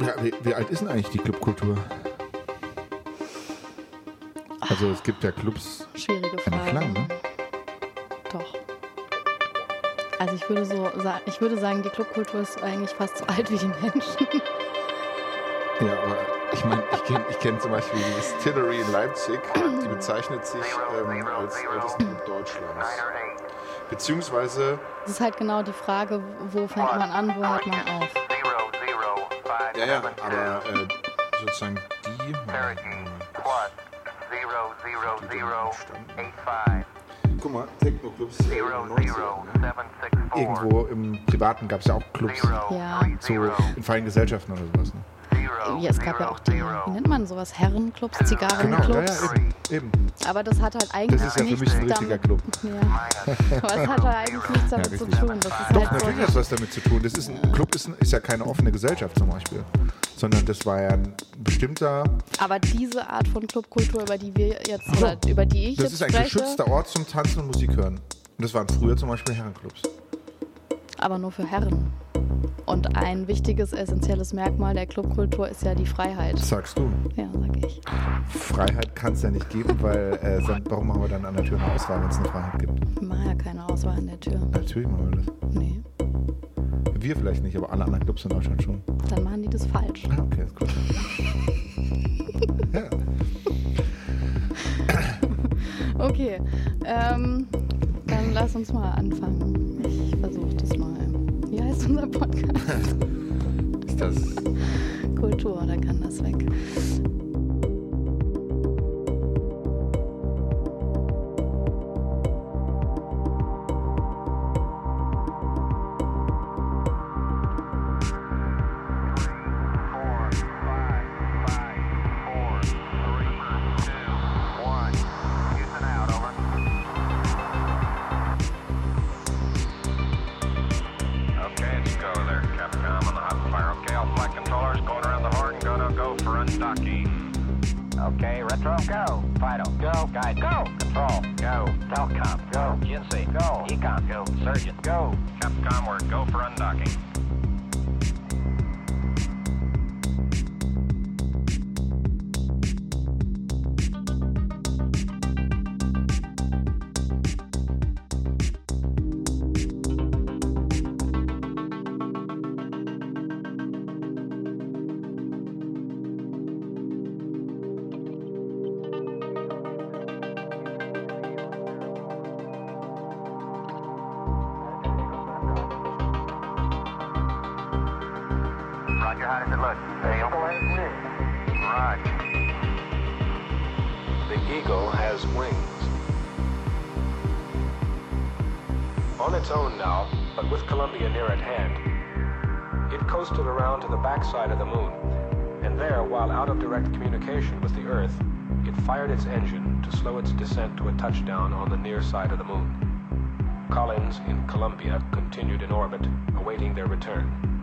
Ja, wie, wie alt ist denn eigentlich die Clubkultur? Also es gibt ja Clubs Schwierige Frage. Flange, ne? Doch. Also ich würde so sagen, ich würde sagen, die Clubkultur ist eigentlich fast so alt wie die Menschen. Ja, aber ich meine, ich kenne ich kenn zum Beispiel die Distillery in Leipzig, die bezeichnet sich ähm, als ältesten Club Deutschlands. Beziehungsweise, Es ist halt genau die Frage, wo fängt man an, wo hört man auf. Ja, ja, aber äh, sozusagen die, Moment, guck mal, Techno-Clubs äh, in den 90ern, ne? Irgendwo im Privaten gab es ja auch Clubs, Ja. so in freien Gesellschaften oder sowas. Ne? Ja, es gab ja auch die, wie nennt man sowas, Herrenclubs, Genau, ja, Zigarrenclubs. ja, eben, eben. Aber das hat halt eigentlich Das ist ja für mich nichts ein richtiger damit, Club. Ja. Aber es hat halt eigentlich nichts damit Ja, zu tun. Das ist Doch, halt natürlich hat so, es was damit zu tun. Das ist ein Club ist, ist ja keine offene Gesellschaft zum Beispiel, sondern das war ja ein bestimmter, aber diese Art von Clubkultur, über die wir jetzt, oder über die ich das jetzt ist ein spreche, geschützter Ort zum Tanzen und Musik hören. Und das waren früher zum Beispiel Herrenclubs. aber nur für Herren. Und ein wichtiges, essentielles Merkmal der Clubkultur ist ja die Freiheit. Sagst du. Ja, sag ich. Freiheit kann es ja nicht geben, weil äh, warum machen wir dann an der Tür eine Auswahl, wenn es eine Freiheit gibt? Ich mache ja keine Auswahl an der Tür. Natürlich machen wir das. Nee, Wir vielleicht nicht, aber alle anderen Clubs in Deutschland schon. dann machen die das falsch. Ah, okay, ist gut. ja. Okay, ähm, dann lass uns mal anfangen. Ich heißt unser Podcast? Ist das Kultur, da kann das weg. Undocking. Okay, retro, go. Fido, go. Guide, go. Control, go. Telcom, go. Jinsei, go. Econ, go. Surgeon, go. Capcom, we're go for undocking. Roger, how does it look? Roger. The eagle has wings. On its own now, but with Columbia near at hand, it coasted around to the backside of the moon, and there, while out of direct communication with the Earth, it fired its engine to slow its descent to a touchdown on the near side of the moon. Collins in Columbia continued in orbit, awaiting their return.